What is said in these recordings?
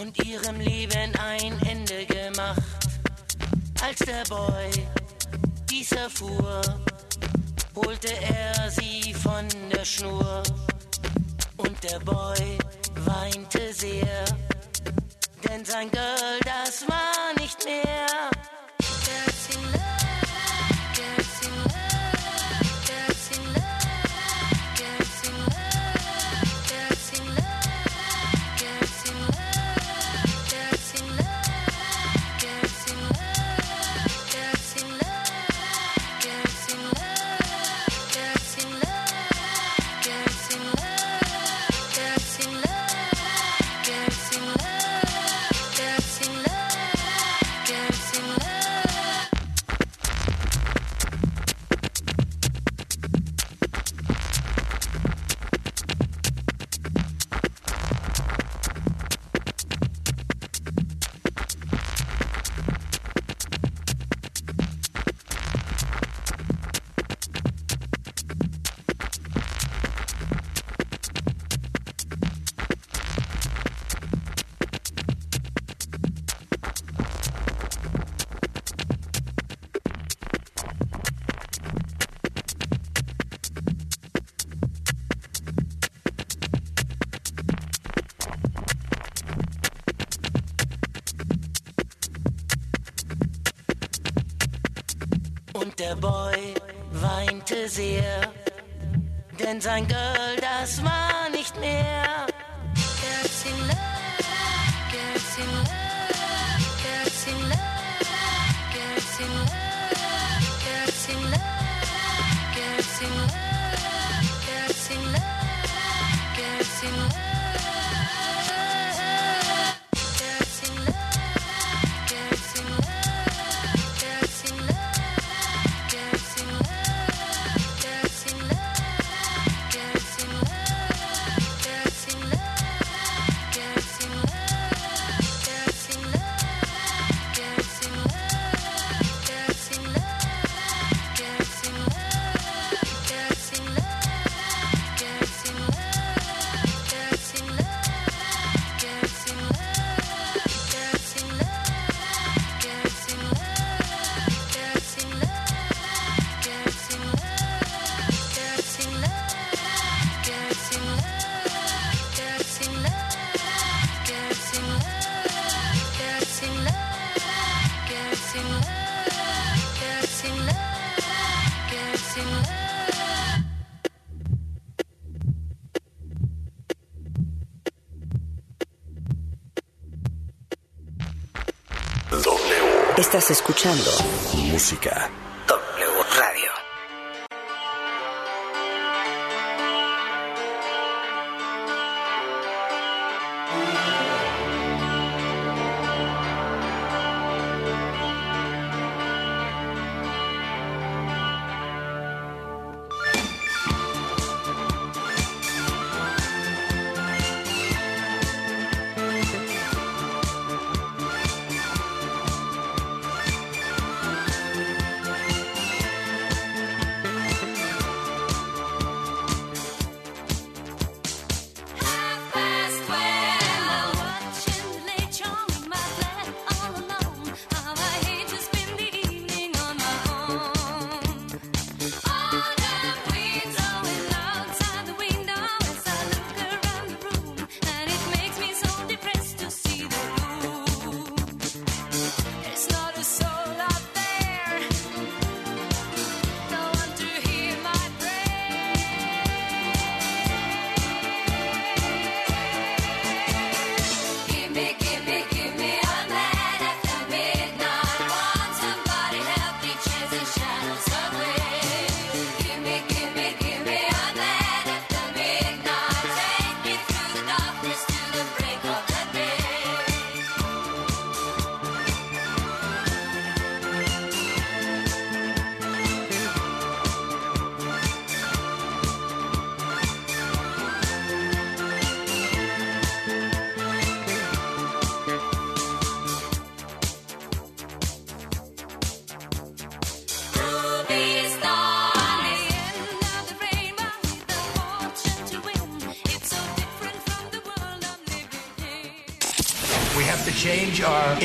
und ihrem Leben ein Ende gemacht. Als der Boy dies erfuhr, holte er sie von der Schnur. Und der Boy weinte sehr, denn sein Girl, das war nicht mehr. Denn sein Girl, das war nicht mehr. Girls in love, girls in love, girls in love, girls in love, girls in love, girls in love, girls in love, girls in love. música.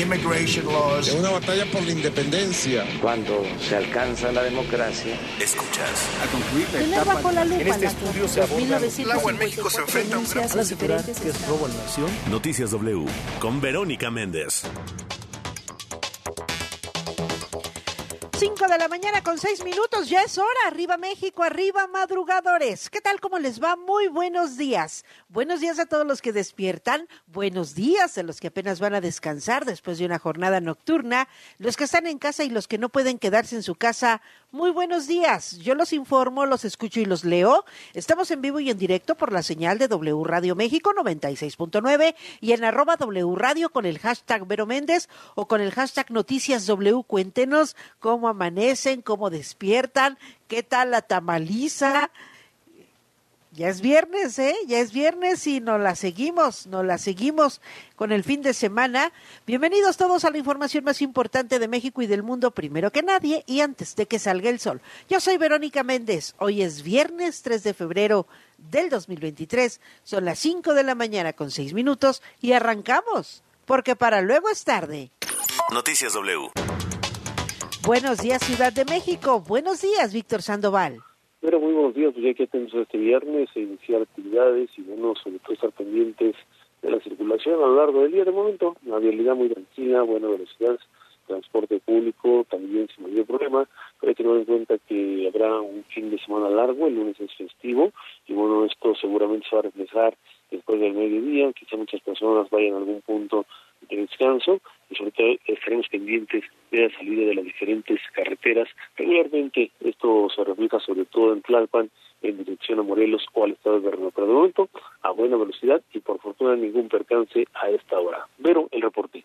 Immigration laws. Es una batalla por la independencia. Cuando se alcanza la democracia, escuchas. A concluir la etapa. bajo la lupa En este estudio se aborda. El agua en México se enfrenta a un gran denuncias a los diferentes estados. Noticias W con Verónica Méndez. 5 de la mañana con 6 minutos, ya es hora. Arriba México, arriba madrugadores. ¿Qué tal? ¿Cómo les va? Muy buenos días. Buenos días a todos los que despiertan. Buenos días a los que apenas van a descansar después de una jornada nocturna. Los que están en casa y los que no pueden quedarse en su casa. Muy buenos días. Yo los informo, los escucho y los leo. Estamos en vivo y en directo por la señal de W Radio México 96.9 y en arroba W Radio con el hashtag Vero Méndez o con el hashtag Noticias W. Cuéntenos cómo amanecen, cómo despiertan, qué tal la tamaliza. Ya es viernes, ¿eh? Ya es viernes y nos la seguimos, nos la seguimos con el fin de semana. Bienvenidos todos a la información más importante de México y del mundo, primero que nadie y antes de que salga el sol. Yo soy Verónica Méndez. Hoy es viernes 3 de febrero del 2023. Son las 5 de la mañana con 6 minutos y arrancamos, porque para luego es tarde. Noticias W. Buenos días, Ciudad de México. Buenos días, Víctor Sandoval. Pero muy buenos días, pues ya que tenemos este viernes, e iniciar actividades y bueno, sobre todo estar pendientes de la circulación a lo largo del día. De momento, la vialidad muy tranquila, buena velocidad, transporte público también sin mayor problema, pero hay que tener en cuenta que habrá un fin de semana largo, el lunes es festivo, y bueno, esto seguramente se va a reflejar después del mediodía, quizá muchas personas vayan a algún punto de descanso, y sobre todo estaremos pendientes de la salida de las diferentes carreteras. Regularmente esto se refleja sobre todo en Tlalpan, en dirección a Morelos o al estado de Guerrero, pero de momento a buena velocidad y por fortuna ningún percance a esta hora. Pero el reporte.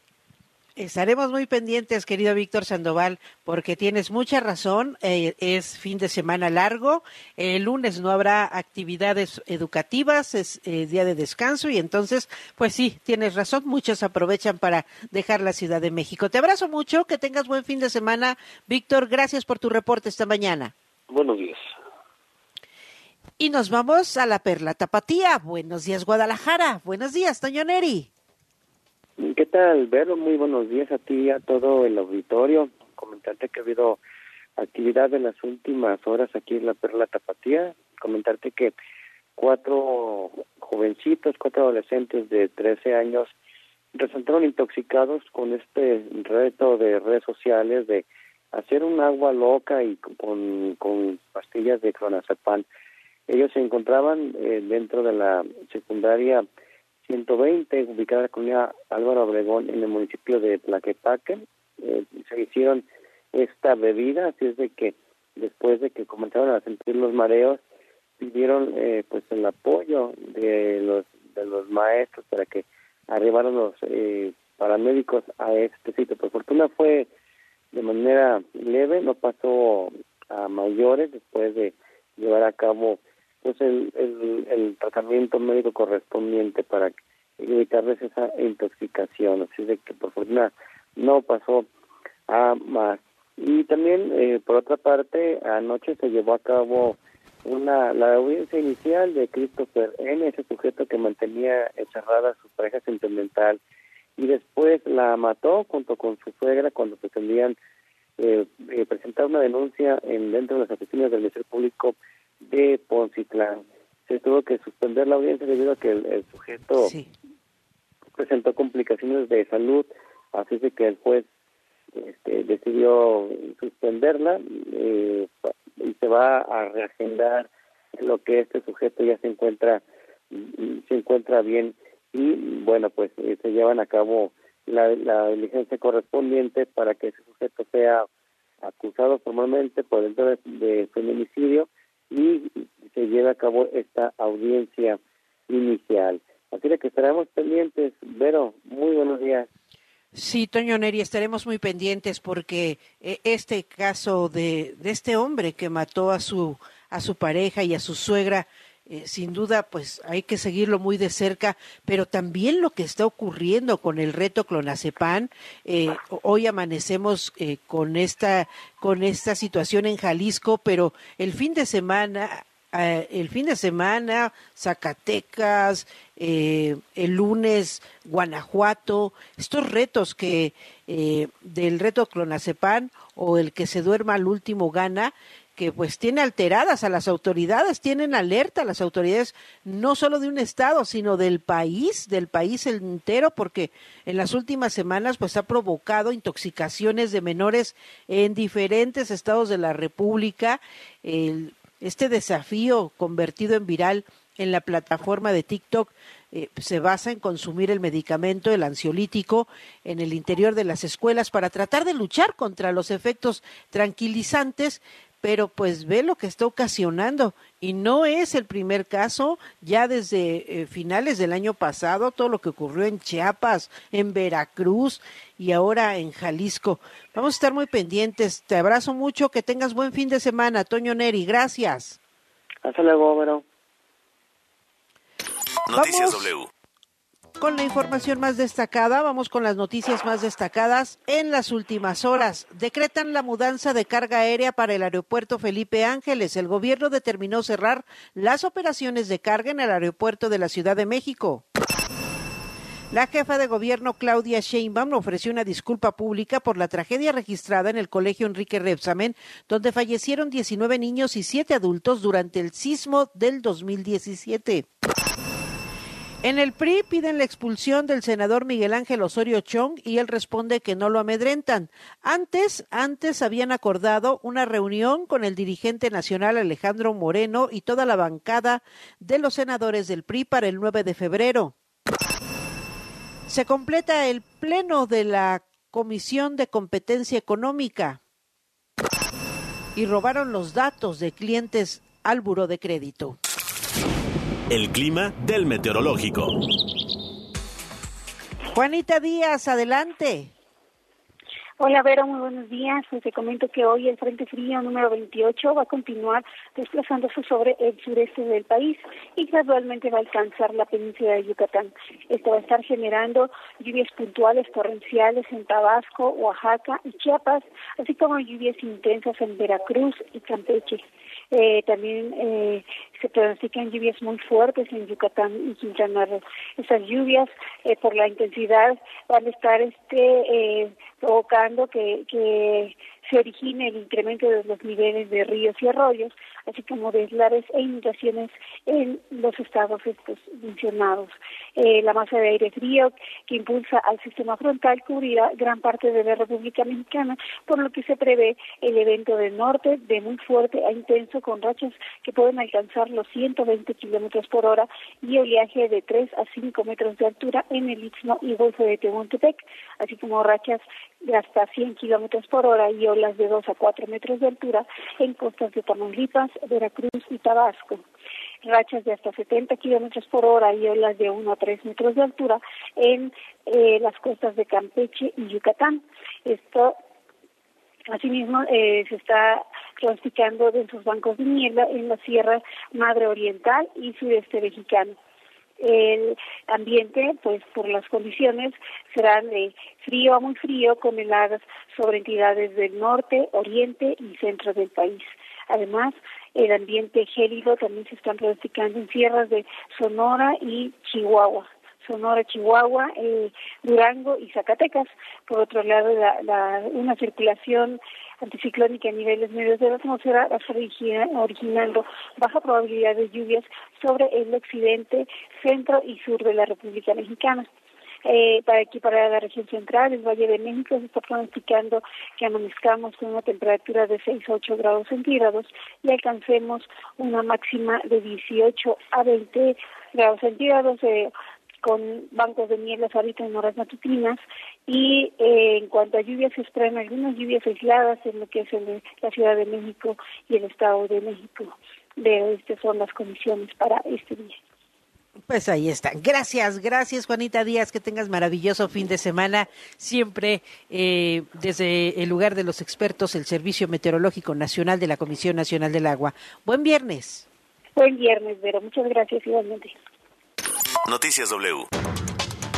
Estaremos muy pendientes, querido Víctor Sandoval, porque tienes mucha razón. eh, es fin de semana largo. El lunes no habrá actividades educativas, es eh, día de descanso y entonces, pues sí, tienes razón. Muchos aprovechan para dejar la Ciudad de México. Te abrazo mucho, que tengas buen fin de semana. Víctor, gracias por tu reporte esta mañana. Buenos días. Y nos vamos a la Perla Tapatía. Buenos días, Guadalajara. Buenos días, Toño Neri. ¿Qué tal, Vero? Muy buenos días a ti y a todo el auditorio. Comentarte que ha habido actividad en las últimas horas aquí en la Perla Tapatía. Comentarte que cuatro jovencitos, cuatro adolescentes de 13 años resultaron intoxicados con este reto de redes sociales de hacer un agua loca y con, con pastillas de clonazepam. Ellos se encontraban eh, dentro de la secundaria 120, ubicada en la comunidad Álvaro Obregón, en el municipio de Tlaquepaque. Eh, se hicieron esta bebida, así es de que después de que comenzaron a sentir los mareos, pidieron eh, pues el apoyo de los de los maestros para que arribaran los eh, paramédicos a este sitio. Por fortuna fue de manera leve, no pasó a mayores después de llevar a cabo pues el, el, tratamiento médico correspondiente para evitarles esa intoxicación. Así de que por fortuna no pasó a más. Y también, eh, por otra parte, anoche se llevó a cabo una la audiencia inicial de Christopher N., ese sujeto que mantenía encerrada su pareja sentimental y después la mató junto con su suegra cuando pretendían eh, eh, presentar una denuncia en dentro de las oficinas del Ministerio Público de Poncitlán. Se tuvo que suspender la audiencia debido a que el, el sujeto Sí. presentó complicaciones de salud, así de que el juez este, decidió suspenderla eh, y se va a reagendar lo que este sujeto ya se encuentra se encuentra bien y bueno pues eh, se llevan a cabo la, la diligencia correspondiente para que ese sujeto sea acusado formalmente por el de, de feminicidio lleve a cabo esta audiencia inicial. Así que estaremos pendientes. Vero, muy buenos días. Sí, Toño Neri, estaremos muy pendientes porque eh, este caso de, de este hombre que mató a su a su pareja y a su suegra, eh, sin duda, pues hay que seguirlo muy de cerca, pero también lo que está ocurriendo con el reto Clonazepam, eh, hoy amanecemos eh, con esta con esta situación en Jalisco, pero el fin de semana eh, el fin de semana, Zacatecas, eh, el lunes, Guanajuato, estos retos que eh, del reto Clonazepam o el que se duerma al último gana, que pues tiene alteradas a las autoridades, tienen alerta a las autoridades no solo de un estado, sino del país, del país entero, porque en las últimas semanas pues ha provocado intoxicaciones de menores en diferentes estados de la República. El, este desafío convertido en viral en la plataforma de TikTok eh, se basa en consumir el medicamento, el ansiolítico, en el interior de las escuelas para tratar de luchar contra los efectos tranquilizantes pero pues ve lo que está ocasionando y no es el primer caso, ya desde eh, finales del año pasado, todo lo que ocurrió en Chiapas, en Veracruz y ahora en Jalisco. Vamos a estar muy pendientes. Te abrazo mucho, que tengas buen fin de semana, Toño Neri, gracias. Hasta luego, Vero. Noticias W con la información más destacada, vamos con las noticias más destacadas en las últimas horas. Decretan la mudanza de carga aérea para el aeropuerto Felipe Ángeles. El gobierno determinó cerrar las operaciones de carga en el aeropuerto de la Ciudad de México. La jefa de gobierno Claudia Sheinbaum ofreció una disculpa pública por la tragedia registrada en el colegio Enrique Repsamen, donde fallecieron 19 niños y 7 adultos durante el sismo del 2017. En el PRI piden la expulsión del senador Miguel Ángel Osorio Chong y él responde que no lo amedrentan. Antes, antes habían acordado una reunión con el dirigente nacional Alejandro Moreno y toda la bancada de los senadores del PRI para el 9 de febrero. Se completa el pleno de la Comisión de Competencia Económica y robaron los datos de clientes al buro de crédito. El clima del meteorológico. Juanita Díaz, adelante. Hola, Vero, muy buenos días. Pues te comento que hoy el Frente Frío número 28 va a continuar desplazándose sobre el sureste del país y gradualmente va a alcanzar la península de Yucatán. Esto va a estar generando lluvias puntuales torrenciales en Tabasco, Oaxaca y Chiapas, así como lluvias intensas en Veracruz y Campeche. Eh, también eh, se pronostican lluvias muy fuertes en Yucatán y Quintana Roo. Estas lluvias, eh, por la intensidad, van a estar este eh, provocando que se origine el incremento de los niveles de ríos y arroyos, así como deslaves e inundaciones en los estados estos mencionados. Eh, la masa de aire frío que impulsa al sistema frontal cubrirá gran parte de la República Mexicana, por lo que se prevé el evento del norte de muy fuerte a intenso con rachas que pueden alcanzar los 120 kilómetros por hora y oleaje de 3 a 5 metros de altura en el Istmo y Golfo de Tehuantepec, así como rachas de hasta 100 kilómetros por hora y olas de 2 a 4 metros de altura en costas de Tamaulipas, Veracruz y Tabasco. Rachas de hasta 70 kilómetros por hora y olas de 1 a 3 metros de altura en eh, las costas de Campeche y Yucatán. Esto Asimismo, eh, se está pronosticando sus bancos de niebla en la Sierra Madre Oriental y Sureste Mexicano el ambiente, pues por las condiciones, será de frío a muy frío con heladas sobre entidades del norte, oriente y centro del país. Además, el ambiente gélido también se está pronosticando en sierras de Sonora y Chihuahua. Sonora, Chihuahua, eh, Durango y Zacatecas. Por otro lado, la, la, una circulación anticiclónica a niveles medios de la atmósfera va originando baja probabilidad de lluvias sobre el occidente, centro y sur de la República Mexicana. Eh, para aquí, para la región central, el Valle de México, se está pronosticando que amanezcamos con una temperatura de 6 a 8 grados centígrados y alcancemos una máxima de 18 a 20 grados centígrados. Eh, con bancos de nieblas ahorita en horas matutinas y eh, en cuanto a lluvias se esperan algunas lluvias aisladas en lo que es el, la Ciudad de México y el Estado de México. De estas son las condiciones para este día. Pues ahí está. Gracias, gracias Juanita Díaz, que tengas maravilloso fin de semana. Siempre eh, desde el lugar de los expertos, el Servicio Meteorológico Nacional de la Comisión Nacional del Agua. Buen viernes. Buen viernes, Vero. Muchas gracias igualmente. Noticias W.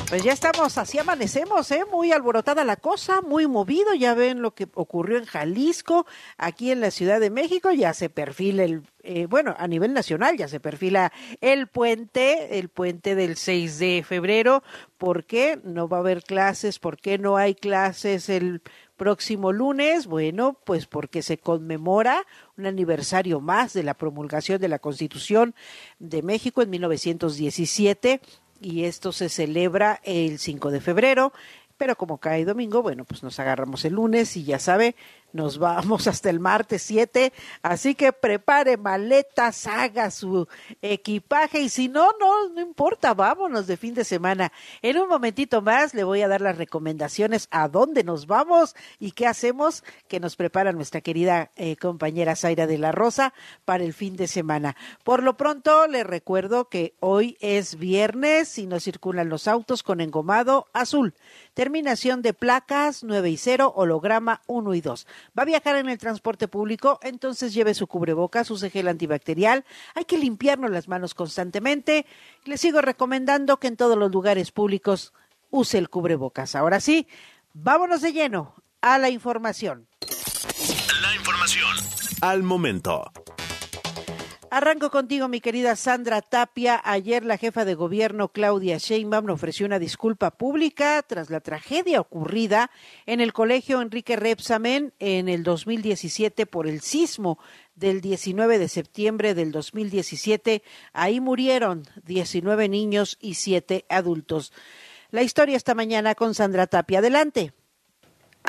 Pues ya estamos, así amanecemos, ¿eh? Muy alborotada la cosa, muy movido. Ya ven lo que ocurrió en Jalisco, aquí en la Ciudad de México, ya se perfila el, eh, bueno, a nivel nacional ya se perfila el puente, el puente del 6 de febrero. ¿Por qué no va a haber clases? ¿Por qué no hay clases el próximo lunes? Bueno, pues porque se conmemora un aniversario más de la promulgación de la Constitución de México en 1917 y esto se celebra el 5 de febrero, pero como cae domingo, bueno, pues nos agarramos el lunes y ya sabe, nos vamos hasta el martes 7, así que prepare maletas, haga su equipaje y si no, no, no importa, vámonos de fin de semana. En un momentito más le voy a dar las recomendaciones a dónde nos vamos y qué hacemos que nos prepara nuestra querida eh, compañera Zaira de la Rosa para el fin de semana. Por lo pronto le recuerdo que hoy es viernes y no circulan los autos con engomado azul. Terminación de placas 9 y 0, holograma 1 y 2. ¿Va a viajar en el transporte público? Entonces lleve su cubrebocas, use gel antibacterial. Hay que limpiarnos las manos constantemente. Le sigo recomendando que en todos los lugares públicos use el cubrebocas. Ahora sí, vámonos de lleno a la información. La información al momento. Arranco contigo, mi querida Sandra Tapia. Ayer la jefa de gobierno Claudia Sheinbaum ofreció una disculpa pública tras la tragedia ocurrida en el colegio Enrique Repsamen en el 2017 por el sismo del 19 de septiembre del 2017. Ahí murieron 19 niños y 7 adultos. La historia esta mañana con Sandra Tapia. Adelante.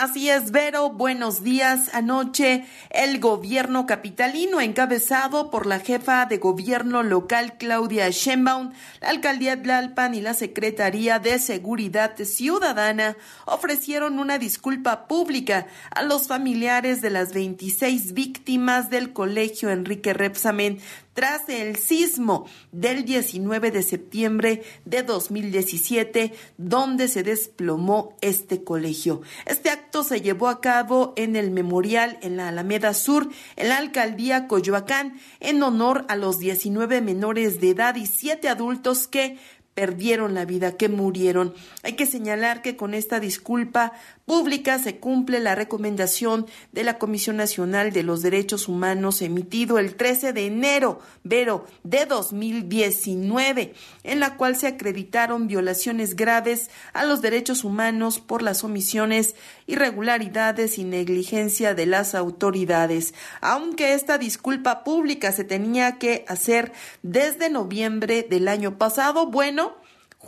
Así es, Vero, buenos días. Anoche el gobierno capitalino, encabezado por la jefa de gobierno local Claudia Sheinbaum, la alcaldía Tlalpan y la Secretaría de Seguridad Ciudadana, ofrecieron una disculpa pública a los familiares de las 26 víctimas del colegio Enrique Repsamen tras el sismo del 19 de septiembre de 2017, donde se desplomó este colegio. Este acto se llevó a cabo en el memorial en la Alameda Sur, en la alcaldía Coyoacán, en honor a los 19 menores de edad y 7 adultos que perdieron la vida, que murieron. Hay que señalar que con esta disculpa pública se cumple la recomendación de la Comisión Nacional de los Derechos Humanos emitido el 13 de enero, Vero, de 2019, en la cual se acreditaron violaciones graves a los derechos humanos por las omisiones, irregularidades y negligencia de las autoridades. Aunque esta disculpa pública se tenía que hacer desde noviembre del año pasado, bueno,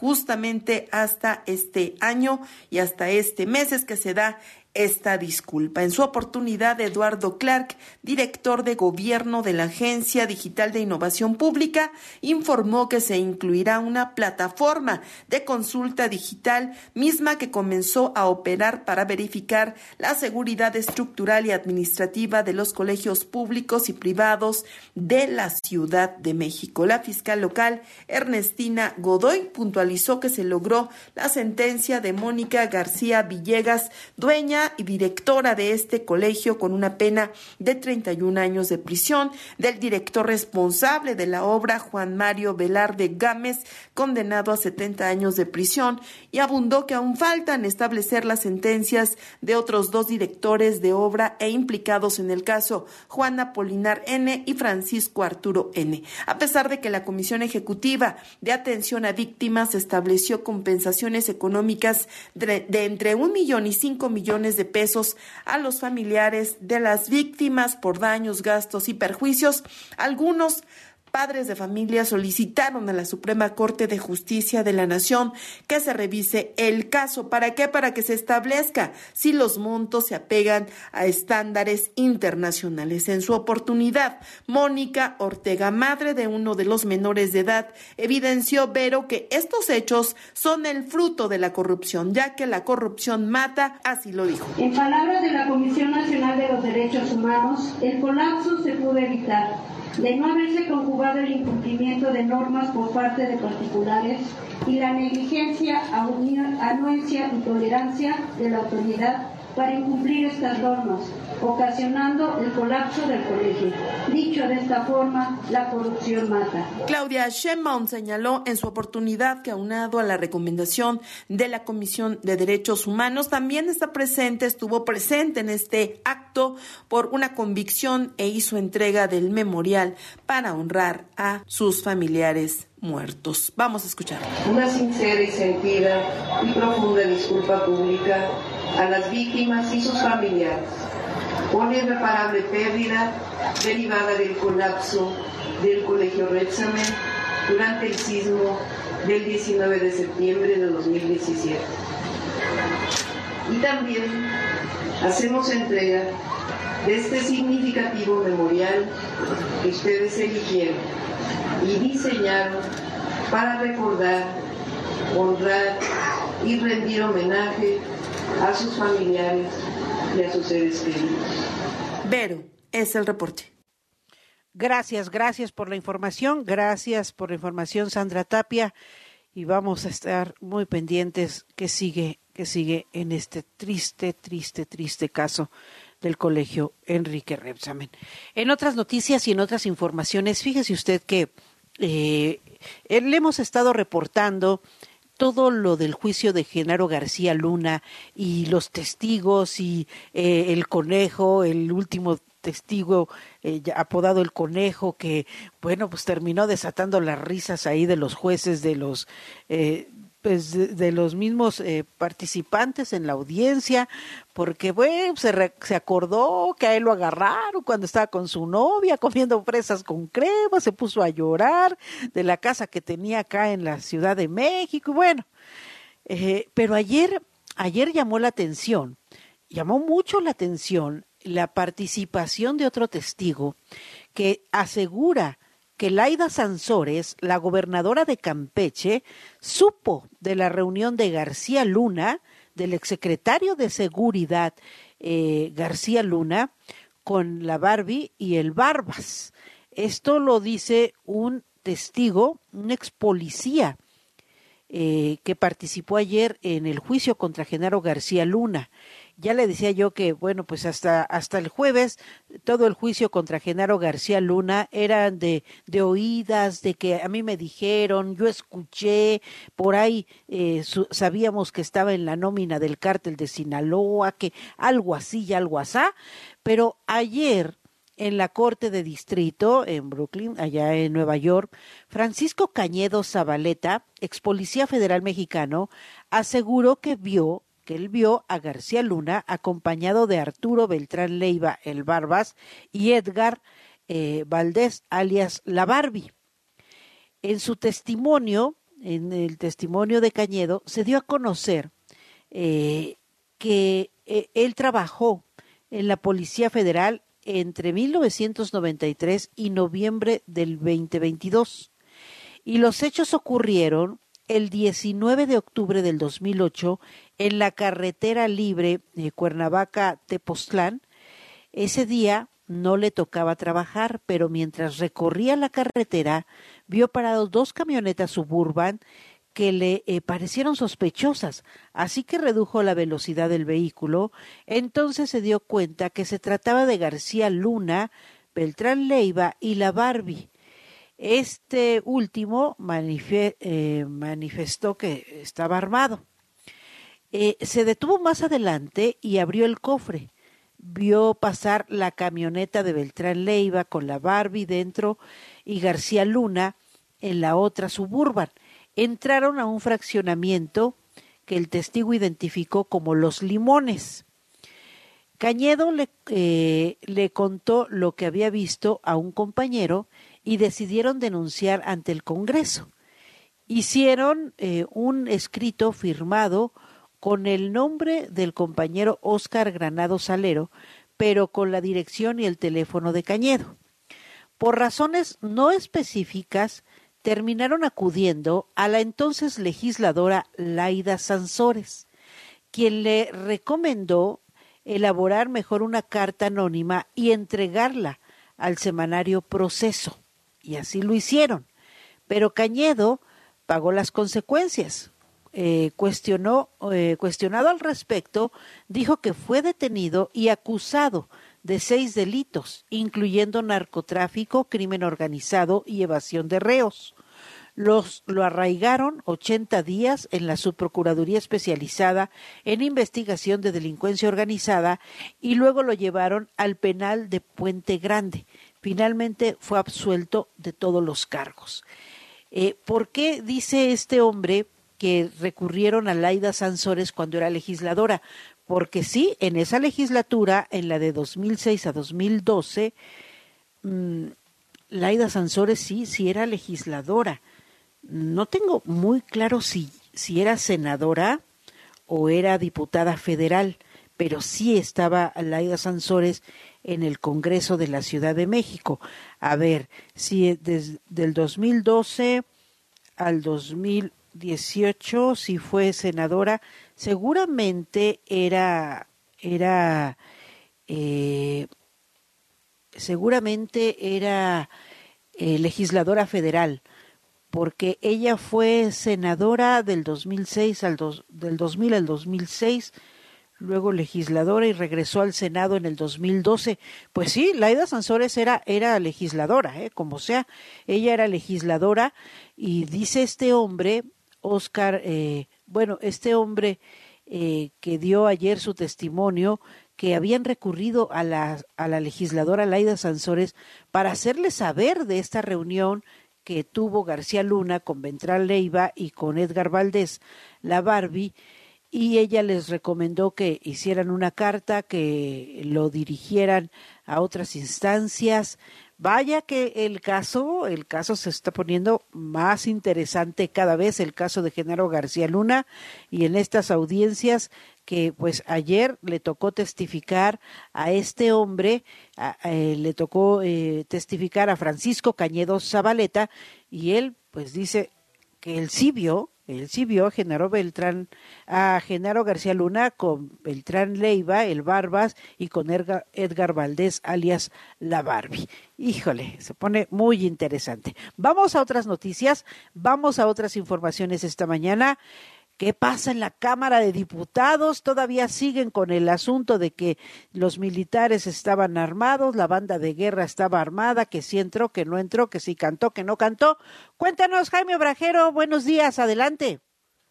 justamente hasta este año y hasta este mes es que se da esta disculpa. En su oportunidad, Eduardo Clark, director de gobierno de la Agencia Digital de Innovación Pública, informó que se incluirá una plataforma de consulta digital misma que comenzó a operar para verificar la seguridad estructural y administrativa de los colegios públicos y privados de la Ciudad de México. La fiscal local, Ernestina Godoy, puntualizó que se logró la sentencia de Mónica García Villegas, dueña y directora de este colegio con una pena de 31 años de prisión, del director responsable de la obra Juan Mario Velarde Gámez, condenado a 70 años de prisión, y abundó que aún faltan establecer las sentencias de otros dos directores de obra e implicados en el caso, Juan Apolinar N. y Francisco Arturo N. A pesar de que la Comisión Ejecutiva de Atención a Víctimas estableció compensaciones económicas de, de entre un millón y cinco millones de pesos a los familiares de las víctimas por daños, gastos y perjuicios. Algunos padres de familia solicitaron a la Suprema Corte de Justicia de la Nación que se revise el caso. ¿Para qué? Para que se establezca si los montos se apegan a estándares internacionales. En su oportunidad, Mónica Ortega, madre de uno de los menores de edad, evidenció, Vero, que estos hechos son el fruto de la corrupción, ya que la corrupción mata, así lo dijo. En palabras de la Comisión Nacional de los Derechos Humanos, el colapso se pudo evitar de no haberse conjugado el incumplimiento de normas por parte de particulares y la negligencia, anuencia y tolerancia de la autoridad para incumplir estas normas, ocasionando el colapso del colegio. Dicho de esta forma, la corrupción mata. Claudia Sheinbaum señaló en su oportunidad que aunado a la recomendación de la Comisión de Derechos Humanos, también está presente, estuvo presente en este acto por una convicción e hizo entrega del memorial para honrar a sus familiares muertos. Vamos a escuchar. Una sincera y sentida y profunda disculpa pública a las víctimas y sus familiares la irreparable pérdida derivada del colapso del Colegio Retzamen durante el sismo del 19 de septiembre de 2017. Y también hacemos entrega de este significativo memorial que ustedes eligieron y diseñaron para recordar, honrar y rendir homenaje a sus familiares y a sus seres queridos. Vero, es el reporte. Gracias, gracias por la información, gracias por la información Sandra Tapia y vamos a estar muy pendientes que sigue, que sigue en este triste, triste, triste caso del colegio Enrique Repsamen. En otras noticias y en otras informaciones, fíjese usted que eh, le hemos estado reportando todo lo del juicio de Genaro García Luna y los testigos y eh, el conejo, el último testigo eh, apodado el conejo que bueno pues terminó desatando las risas ahí de los jueces de los eh, pues, de, los mismos eh, participantes en la audiencia, porque bueno, se, se acordó que a él lo agarraron cuando estaba con su novia comiendo fresas con crema, se puso a llorar de la casa que tenía acá en la Ciudad de México, bueno, eh, pero ayer, ayer llamó la atención, llamó mucho la atención la participación de otro testigo que asegura que Laida Sansores, la gobernadora de Campeche, supo de la reunión de García Luna, del exsecretario de Seguridad eh, García Luna, con la Barbie y el Barbas. Esto lo dice un testigo, un ex policía eh, que participó ayer en el juicio contra Genaro García Luna. Ya le decía yo que, bueno, pues hasta, hasta el jueves todo el juicio contra Genaro García Luna eran de, de oídas, de que a mí me dijeron, yo escuché, por ahí eh, sabíamos que estaba en la nómina del cártel de Sinaloa, que algo así y algo asá, pero ayer en la Corte de Distrito en Brooklyn, allá en Nueva York, Francisco Cañedo Zabaleta, ex policía federal mexicano, aseguró que vio que él vio a García Luna acompañado de Arturo Beltrán Leiva, el Barbas, y Edgar eh, Valdés, alias La Barbie. En su testimonio, en el testimonio de Cañedo, se dio a conocer eh, que eh, él trabajó en la Policía Federal entre 1993 y noviembre del 2022. Y los hechos ocurrieron el 19 de octubre del 2008 en la carretera libre de Cuernavaca-Tepoztlán. Ese día no le tocaba trabajar, pero mientras recorría la carretera vio parados dos camionetas suburban que le eh, parecieron sospechosas, así que redujo la velocidad del vehículo. Entonces se dio cuenta que se trataba de García Luna, Beltrán Leiva y la Barbie. Este último eh, manifestó que estaba armado. Eh, se detuvo más adelante y abrió el cofre. Vio pasar la camioneta de Beltrán Leiva con la Barbie dentro y García Luna en la otra suburban. Entraron a un fraccionamiento que el testigo identificó como Los Limones. Cañedo le, eh, le contó lo que había visto a un compañero y decidieron denunciar ante el Congreso. Hicieron eh, un escrito firmado con el nombre del compañero Óscar Granado Salero, pero con la dirección y el teléfono de Cañedo. Por razones no específicas, terminaron acudiendo a la entonces legisladora Laida Sansores, quien le recomendó elaborar mejor una carta anónima y entregarla al semanario Proceso y así lo hicieron. Pero Cañedo pagó las consecuencias. eh, cuestionó, eh, cuestionado al respecto, dijo que fue detenido y acusado de seis delitos, incluyendo narcotráfico, crimen organizado y evasión de reos. Los, lo arraigaron 80 días en la Subprocuraduría Especializada en Investigación de Delincuencia Organizada y luego lo llevaron al penal de Puente Grande. Finalmente fue absuelto de todos los cargos. Eh, ¿Por qué dice este hombre que recurrieron a Laida Sansores cuando era legisladora? Porque sí, en esa legislatura, en la de 2006 a 2012, mmm, Laida Sansores sí, sí era legisladora no tengo muy claro si, si era senadora o era diputada federal, pero sí estaba Laida Sansores en el Congreso de la Ciudad de México. A ver, si desde el 2012 al 2018, si fue senadora, seguramente era, era, eh, seguramente era eh, legisladora federal porque ella fue senadora del 2006 al del 2000 al 2006, luego legisladora y regresó al Senado en el 2012. Pues sí, Laida Sansores era, era legisladora, ¿eh? como sea, ella era legisladora y dice este hombre, Oscar, eh, bueno, este hombre eh, que dio ayer su testimonio, que habían recurrido a la, a la legisladora Laida Sansores para hacerle saber de esta reunión que tuvo García Luna con Ventral Leiva y con Edgar Valdés, la Barbie, y ella les recomendó que hicieran una carta, que lo dirigieran a otras instancias. Vaya que el caso, el caso se está poniendo más interesante cada vez, el caso de Genaro García Luna, y en estas audiencias que pues ayer le tocó testificar a este hombre, eh, le tocó eh, testificar a Francisco Cañedo Zabaleta y él pues dice que él sí vio, vio a Genaro Beltrán, a Genaro García Luna con Beltrán Leiva, el Barbas y con Edgar Valdés alias La Barbie. Híjole, se pone muy interesante. Vamos a otras noticias, vamos a otras informaciones esta mañana. ¿Qué pasa en la Cámara de Diputados? Todavía siguen con el asunto de que los militares estaban armados, la banda de guerra estaba armada, que sí entró, que no entró, que sí cantó, que no cantó. Cuéntanos, Jaime Obrajero, buenos días, adelante.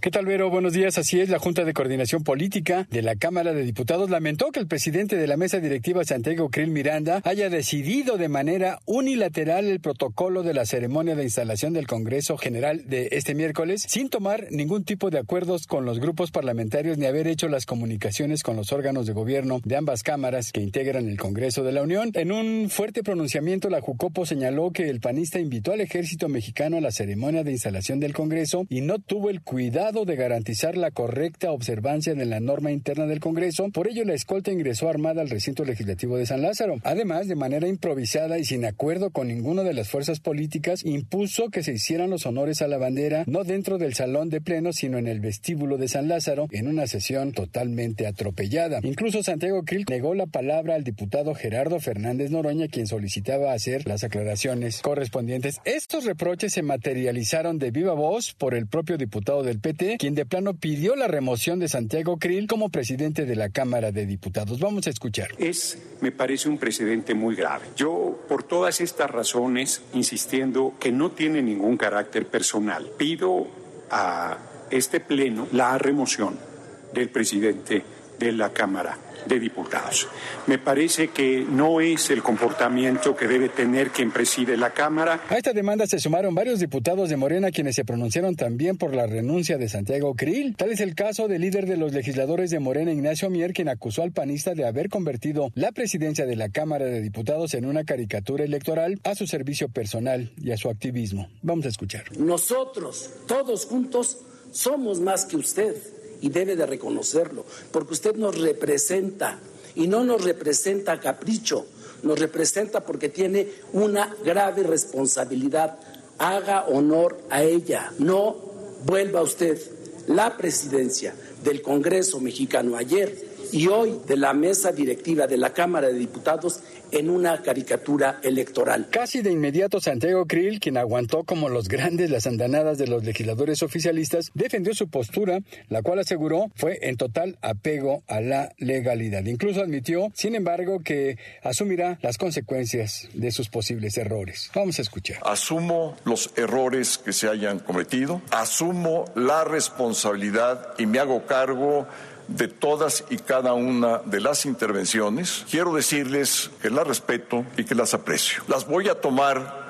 ¿Qué tal, Vero? Buenos días. Así es, la Junta de Coordinación Política de la Cámara de Diputados lamentó que el presidente de la mesa directiva, Santiago Krill Miranda, haya decidido de manera unilateral el protocolo de la ceremonia de instalación del Congreso General de este miércoles, sin tomar ningún tipo de acuerdos con los grupos parlamentarios ni haber hecho las comunicaciones con los órganos de gobierno de ambas cámaras que integran el Congreso de la Unión. En un fuerte pronunciamiento, la Jucopo señaló que el panista invitó al ejército mexicano a la ceremonia de instalación del Congreso y no tuvo el cuidado de garantizar la correcta observancia de la norma interna del Congreso, por ello la escolta ingresó armada al recinto legislativo de San Lázaro. Además, de manera improvisada y sin acuerdo con ninguna de las fuerzas políticas, impuso que se hicieran los honores a la bandera no dentro del salón de pleno, sino en el vestíbulo de San Lázaro, en una sesión totalmente atropellada. Incluso Santiago Krill negó la palabra al diputado Gerardo Fernández Noroña, quien solicitaba hacer las aclaraciones correspondientes. Estos reproches se materializaron de viva voz por el propio diputado del PT quien de plano pidió la remoción de Santiago Krill como presidente de la Cámara de Diputados. Vamos a escuchar. Es, me parece, un precedente muy grave. Yo, por todas estas razones, insistiendo que no tiene ningún carácter personal, pido a este Pleno la remoción del presidente de la Cámara de Diputados. Me parece que no es el comportamiento que debe tener quien preside la Cámara. A esta demanda se sumaron varios diputados de Morena quienes se pronunciaron también por la renuncia de Santiago Krill. Tal es el caso del líder de los legisladores de Morena, Ignacio Mier, quien acusó al panista de haber convertido la presidencia de la Cámara de Diputados en una caricatura electoral a su servicio personal y a su activismo. Vamos a escuchar. Nosotros, todos juntos, somos más que usted y debe de reconocerlo, porque usted nos representa y no nos representa capricho, nos representa porque tiene una grave responsabilidad. Haga honor a ella, no vuelva usted la presidencia del Congreso mexicano ayer y hoy de la mesa directiva de la Cámara de Diputados en una caricatura electoral. Casi de inmediato Santiago Krill, quien aguantó como los grandes las andanadas de los legisladores oficialistas, defendió su postura, la cual aseguró fue en total apego a la legalidad. Incluso admitió, sin embargo, que asumirá las consecuencias de sus posibles errores. Vamos a escuchar. Asumo los errores que se hayan cometido, asumo la responsabilidad y me hago cargo de todas y cada una de las intervenciones, quiero decirles que las respeto y que las aprecio. Las voy a tomar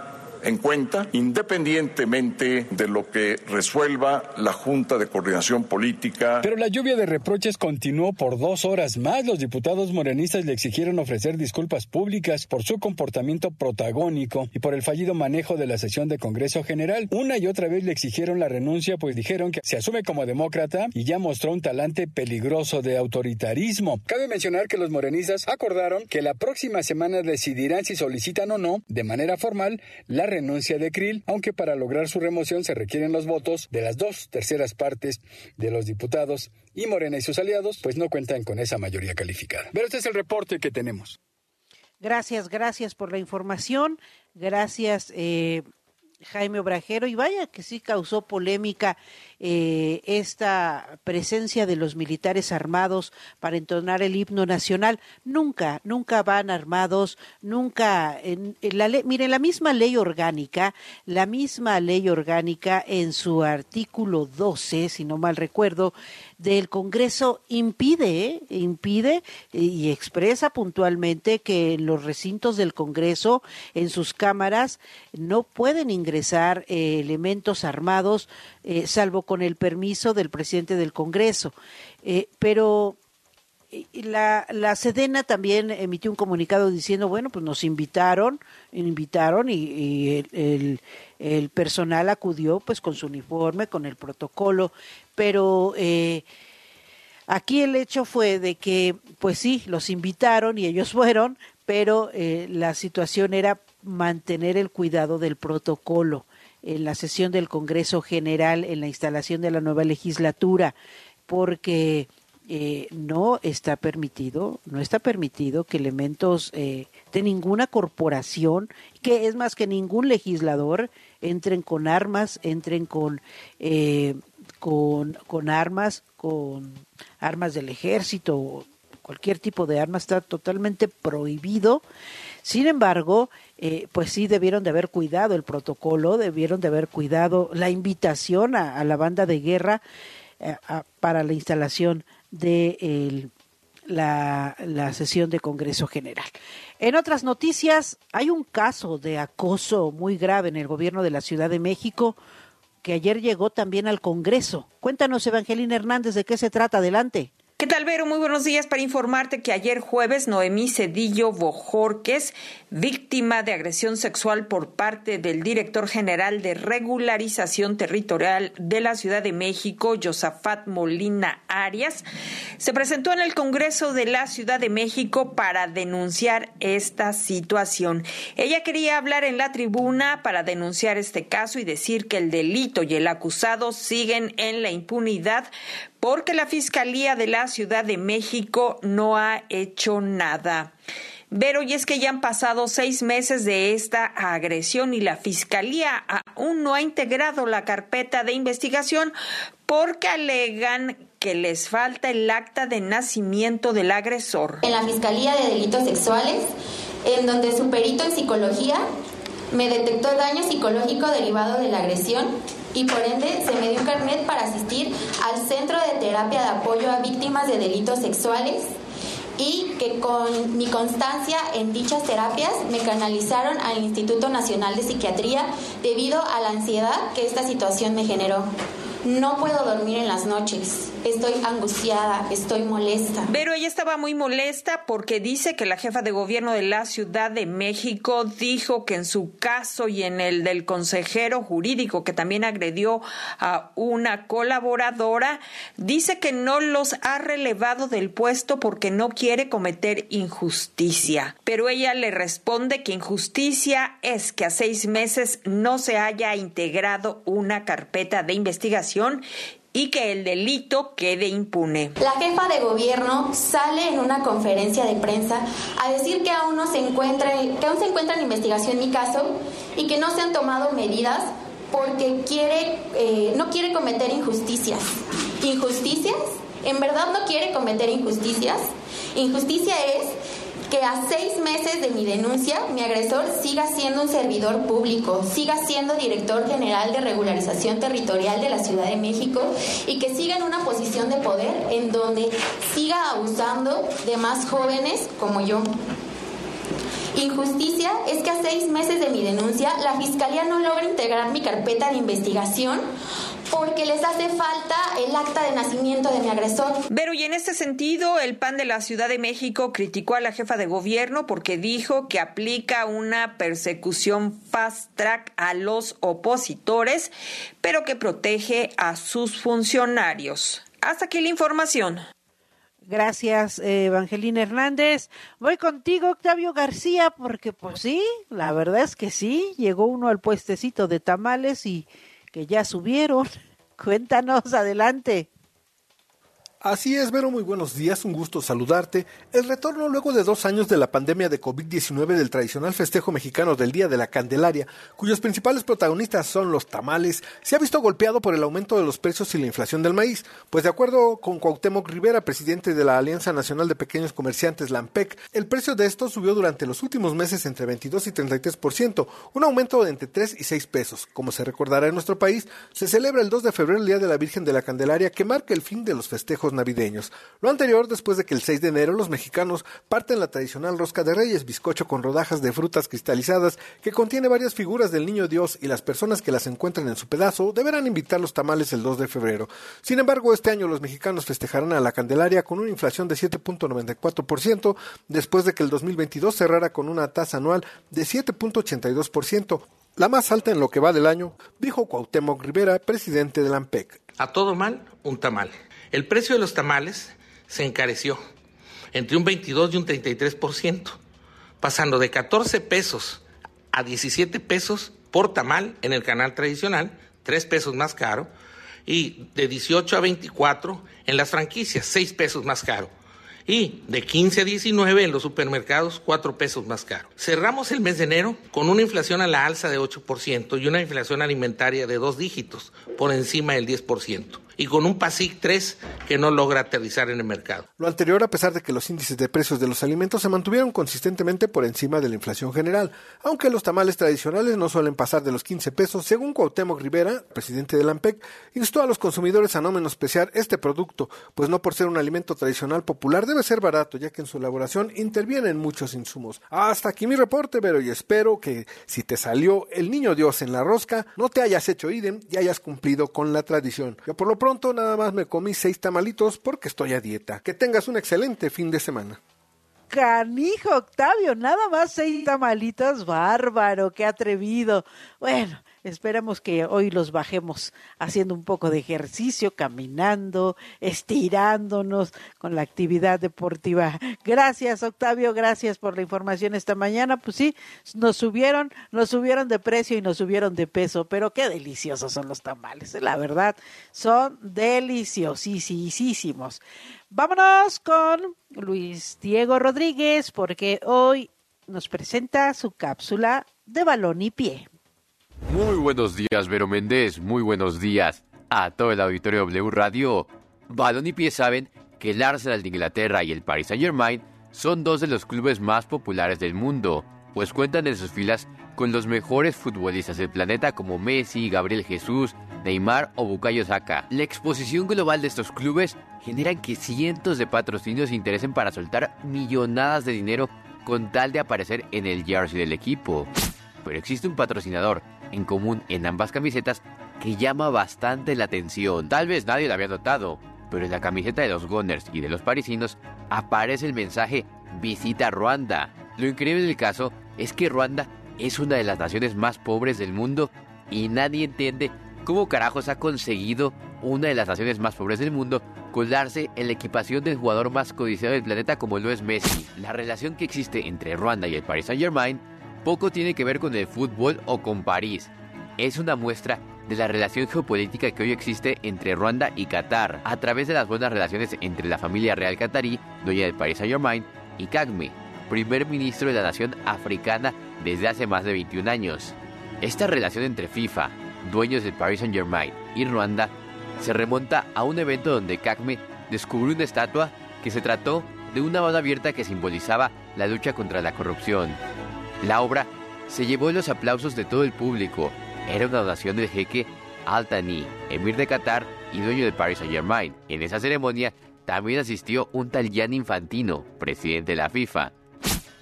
en cuenta, independientemente de lo que resuelva la Junta de Coordinación Política. Pero la lluvia de reproches continuó por dos horas más. Los diputados morenistas le exigieron ofrecer disculpas públicas por su comportamiento protagónico y por el fallido manejo de la sesión de Congreso General. Una y otra vez le exigieron la renuncia, pues dijeron que se asume como demócrata y ya mostró un talante peligroso de autoritarismo. Cabe mencionar que los morenistas acordaron que la próxima semana decidirán si solicitan o no, de manera formal, la renuncia de Krill, aunque para lograr su remoción se requieren los votos de las dos terceras partes de los diputados y Morena y sus aliados, pues no cuentan con esa mayoría calificada. Pero este es el reporte que tenemos. Gracias, gracias por la información. Gracias. Eh, Jaime Obrajero, y vaya que sí causó polémica eh, esta presencia de los militares armados para entonar el himno nacional. Nunca, nunca van armados, nunca. En, la mire, la misma ley orgánica, la misma ley orgánica en su artículo 12, si no mal recuerdo, del Congreso impide, ¿eh? impide y expresa puntualmente que en los recintos del Congreso, en sus cámaras, no pueden ingresar eh, elementos armados, eh, salvo con el permiso del presidente del Congreso. pero la, la Sedena también emitió un comunicado diciendo, bueno, pues nos invitaron, invitaron y, el, el, personal acudió pues con su uniforme, con el protocolo, pero eh, aquí el hecho fue de que, pues sí, los invitaron y ellos fueron, pero eh, la situación era mantener el cuidado del protocolo en la sesión del Congreso General, en la instalación de la nueva legislatura, porque eh, no está permitido, no está permitido que elementos eh, de ninguna corporación, que es más que ningún legislador, entren con armas, entren con, eh, con, con armas, con armas del ejército, cualquier tipo de arma está totalmente prohibido. Sin embargo, pues sí debieron de haber cuidado el protocolo, debieron de haber cuidado la invitación a, la banda de guerra para la instalación de la, sesión de Congreso General. En otras noticias, hay un caso de acoso muy grave en el gobierno de la Ciudad de México que ayer llegó también al Congreso. Cuéntanos, Evangelina Hernández, de qué se trata. Adelante. ¿Qué tal, Vero? Muy buenos días para informarte que ayer jueves Noemí Cedillo Bojorques, víctima de agresión sexual por parte del director general de regularización territorial de la Ciudad de México, Josafat Molina Arias, se presentó en el Congreso de la Ciudad de México para denunciar esta situación. Ella quería hablar en la tribuna para denunciar este caso y decir que el delito y el acusado siguen en la impunidad porque la Fiscalía de la Ciudad de México no ha hecho nada. Pero y es que ya han pasado seis meses de esta agresión y la Fiscalía aún no ha integrado la carpeta de investigación porque alegan que les falta el acta de nacimiento del agresor. En la Fiscalía de Delitos Sexuales, en donde su perito en psicología me detectó daño psicológico derivado de la agresión y por ende se me dio un carnet para asistir al Centro de Terapia de Apoyo a Víctimas de Delitos Sexuales y que con mi constancia en dichas terapias me canalizaron al Instituto Nacional de Psiquiatría debido a la ansiedad que esta situación me generó. No puedo dormir en las noches. Estoy angustiada, estoy molesta. Pero ella estaba muy molesta porque dice que la jefa de gobierno de la Ciudad de México dijo que en su caso y en el del consejero jurídico que también agredió a una colaboradora, dice que no los ha relevado del puesto porque no quiere cometer injusticia. Pero ella le responde que injusticia es que a seis meses no se haya integrado una carpeta de investigación y que el delito quede impune. La jefa de gobierno sale en una conferencia de prensa a decir que aún no se encuentra, que aún se encuentra en investigación mi caso y que no se han tomado medidas porque quiere, eh, no quiere cometer injusticias. ¿Injusticias? ¿En verdad no quiere cometer injusticias? Injusticia es que a seis meses de mi denuncia, mi agresor siga siendo un servidor público, siga siendo director general de regularización territorial de la Ciudad de México y que siga en una posición de poder en donde siga abusando de más jóvenes como yo. Injusticia es que a seis meses de mi denuncia la Fiscalía no logra integrar mi carpeta de investigación porque les hace falta el acta de nacimiento de mi agresor. Pero y en este sentido, el PAN de la Ciudad de México criticó a la jefa de gobierno porque dijo que aplica una persecución fast track a los opositores, pero que protege a sus funcionarios. Hasta aquí la información. Gracias, eh, Evangelina Hernández. Voy contigo, Octavio García, porque pues sí, la verdad es que sí, llegó uno al puestecito de tamales y que ya subieron. Cuéntanos, adelante. Así es, Vero, muy buenos días, un gusto saludarte. El retorno luego de dos años de la pandemia de COVID-19 del tradicional festejo mexicano del Día de la Candelaria, cuyos principales protagonistas son los tamales, se ha visto golpeado por el aumento de los precios y la inflación del maíz, pues de acuerdo con Cuauhtémoc Rivera, presidente de la Alianza Nacional de Pequeños Comerciantes, la AMPEC, el precio de estos subió durante los últimos meses entre 22 y 33%, un aumento de entre 3 y 6 pesos. Como se recordará en nuestro país, se celebra el 2 de febrero el Día de la Virgen de la Candelaria, que marca el fin de los festejos navideños. Lo anterior después de que el 6 de enero los mexicanos parten la tradicional rosca de reyes, bizcocho con rodajas de frutas cristalizadas que contiene varias figuras del niño Dios y las personas que las encuentran en su pedazo deberán invitar los tamales el 2 de febrero. Sin embargo, este año los mexicanos festejarán a la Candelaria con una inflación de 7.94% después de que el 2022 cerrara con una tasa anual de 7.82%, la más alta en lo que va del año, dijo Cuauhtémoc Rivera, presidente de la AMPEC. A todo mal, un tamal. El precio de los tamales se encareció entre un 22 y un 33%, pasando de 14 pesos a 17 pesos por tamal en el canal tradicional, 3 pesos más caro, y de 18 a 24 en las franquicias, 6 pesos más caro. Y de 15 a 19 en los supermercados, 4 pesos más caro. Cerramos el mes de enero con una inflación a la alza de 8% y una inflación alimentaria de dos dígitos, por encima del 10% y con un PASIC 3 que no logra aterrizar en el mercado. Lo anterior a pesar de que los índices de precios de los alimentos se mantuvieron consistentemente por encima de la inflación general, aunque los tamales tradicionales no suelen pasar de los 15 pesos, según Cuauhtémoc Rivera, presidente de la AMPEC, instó a los consumidores a no menospreciar este producto, pues no por ser un alimento tradicional popular debe ser barato, ya que en su elaboración intervienen muchos insumos. Hasta aquí mi reporte, Vero, y espero que si te salió el niño Dios en la rosca, no te hayas hecho idem y hayas cumplido con la tradición. Yo por lo pronto nada más me comí seis tamalitos porque estoy a dieta. Que tengas un excelente fin de semana. Canijo, Octavio, nada más seis tamalitos, bárbaro, qué atrevido. Bueno, Esperamos que hoy los bajemos haciendo un poco de ejercicio, caminando, estirándonos con la actividad deportiva. Gracias, Octavio, gracias por la información esta mañana. Pues sí, nos subieron, nos subieron de precio y nos subieron de peso, pero qué deliciosos son los tamales, la verdad, son deliciosísimos. Vámonos con Luis Diego Rodríguez porque hoy nos presenta su cápsula de balón y pie. Muy buenos días, Vero Méndez. Muy buenos días a todo el auditorio W Radio. Balón y Pie saben que el Arsenal de Inglaterra y el Paris Saint-Germain son dos de los clubes más populares del mundo, pues cuentan en sus filas con los mejores futbolistas del planeta como Messi, Gabriel Jesús, Neymar o Bukayo Saka. La exposición global de estos clubes genera que cientos de patrocinios se interesen para soltar millonadas de dinero con tal de aparecer en el jersey del equipo. Pero existe un patrocinador en común en ambas camisetas que llama bastante la atención. Tal vez nadie lo había notado, pero en la camiseta de los Gunners y de los parisinos aparece el mensaje Visita Ruanda. Lo increíble del caso es que Ruanda es una de las naciones más pobres del mundo y nadie entiende cómo carajos ha conseguido una de las naciones más pobres del mundo colarse en la equipación del jugador más codiciado del planeta como lo es Messi. La relación que existe entre Ruanda y el Paris Saint Germain poco tiene que ver con el fútbol o con París. Es una muestra de la relación geopolítica que hoy existe entre Ruanda y Qatar, a través de las buenas relaciones entre la familia real qatarí, dueña del Paris Saint-Germain, y Kagme, primer ministro de la nación africana desde hace más de 21 años. Esta relación entre FIFA, dueños del Paris Saint-Germain, y Ruanda se remonta a un evento donde Kagme descubrió una estatua que se trató de una mano abierta que simbolizaba la lucha contra la corrupción. La obra se llevó los aplausos de todo el público. Era una donación del jeque Al Thani, emir de Qatar y dueño del Paris Saint-Germain. En esa ceremonia también asistió un tal Gianni Infantino, presidente de la FIFA.